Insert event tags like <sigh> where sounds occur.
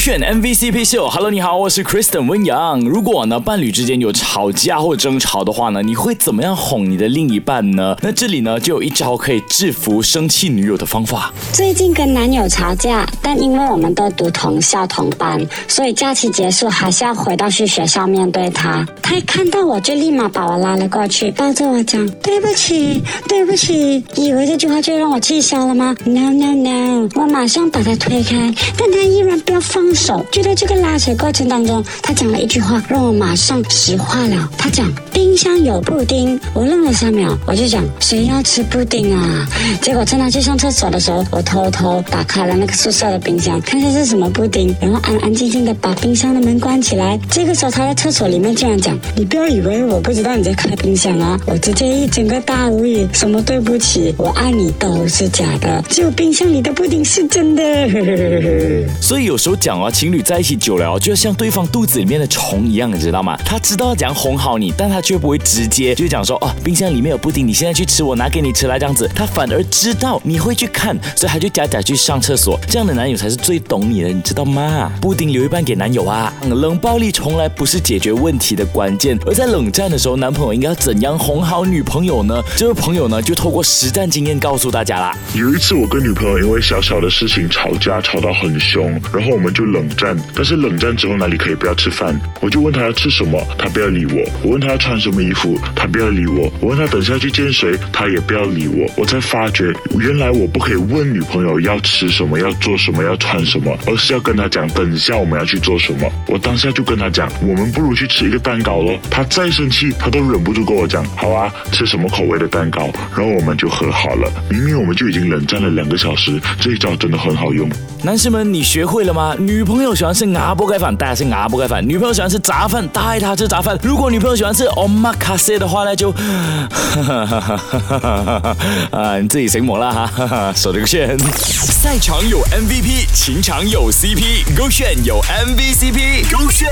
选 MVCp 秀，Hello，你好，我是 Kristen 温阳。如果呢伴侣之间有吵架或争吵的话呢，你会怎么样哄你的另一半呢？那这里呢就有一招可以制服生气女友的方法。最近跟男友吵架，但因为我们都读同校同班，所以假期结束还是要回到去学校面对他。他一看到我就立马把我拉了过去，抱着我讲对不起，对不起。以为这句话就让我气消了吗？No No No！我马上把他推开，但他依然不要放。手，就在这个拉扯过程当中，他讲了一句话，让我马上石化了。他讲冰箱有布丁，我愣了三秒，我就讲谁要吃布丁啊？结果趁他去上厕所的时候，我偷偷打开了那个宿舍的冰箱，看下是什么布丁，然后安安静静的把冰箱的门关起来。这个时候他在厕所里面竟然讲：“你不要以为我不知道你在开冰箱啊！”我直接一整个大无语，什么对不起，我爱你都是假的，只有冰箱里的布丁是真的。所以有时候讲。讲啊，情侣在一起久了，就像对方肚子里面的虫一样，你知道吗？他知道怎样哄好你，但他却不会直接就讲说哦，冰箱里面有布丁，你现在去吃，我拿给你吃来这样子。他反而知道你会去看，所以他就假假去上厕所。这样的男友才是最懂你的，你知道吗？布丁留一半给男友啊。冷暴力从来不是解决问题的关键，而在冷战的时候，男朋友应该要怎样哄好女朋友呢？这位朋友呢，就透过实战经验告诉大家啦。有一次，我跟女朋友因为小小的事情吵架，吵到很凶，然后我们就。冷战，但是冷战之后哪里可以不要吃饭？我就问他要吃什么，他不要理我。我问他要穿什么衣服，他不要理我。我问他等下去见谁，他也不要理我。我才发觉，原来我不可以问女朋友要吃什么、要做什么、要穿什么，而是要跟他讲等一下我们要去做什么。我当下就跟他讲，我们不如去吃一个蛋糕咯。他再生气，他都忍不住跟我讲，好啊，吃什么口味的蛋糕？然后我们就和好了。明明我们就已经冷战了两个小时，这一招真的很好用。男士们，你学会了吗？女朋友喜欢吃鸭煲盖饭，带她吃鸭煲盖饭；女朋友喜欢吃杂饭，带她吃杂饭。如果女朋友喜欢吃 omakase 的话呢，就 <laughs> 啊，你自己醒目了哈，手这个线。赛场有 MVP，情场有 CP，勾选有 MVCp，勾选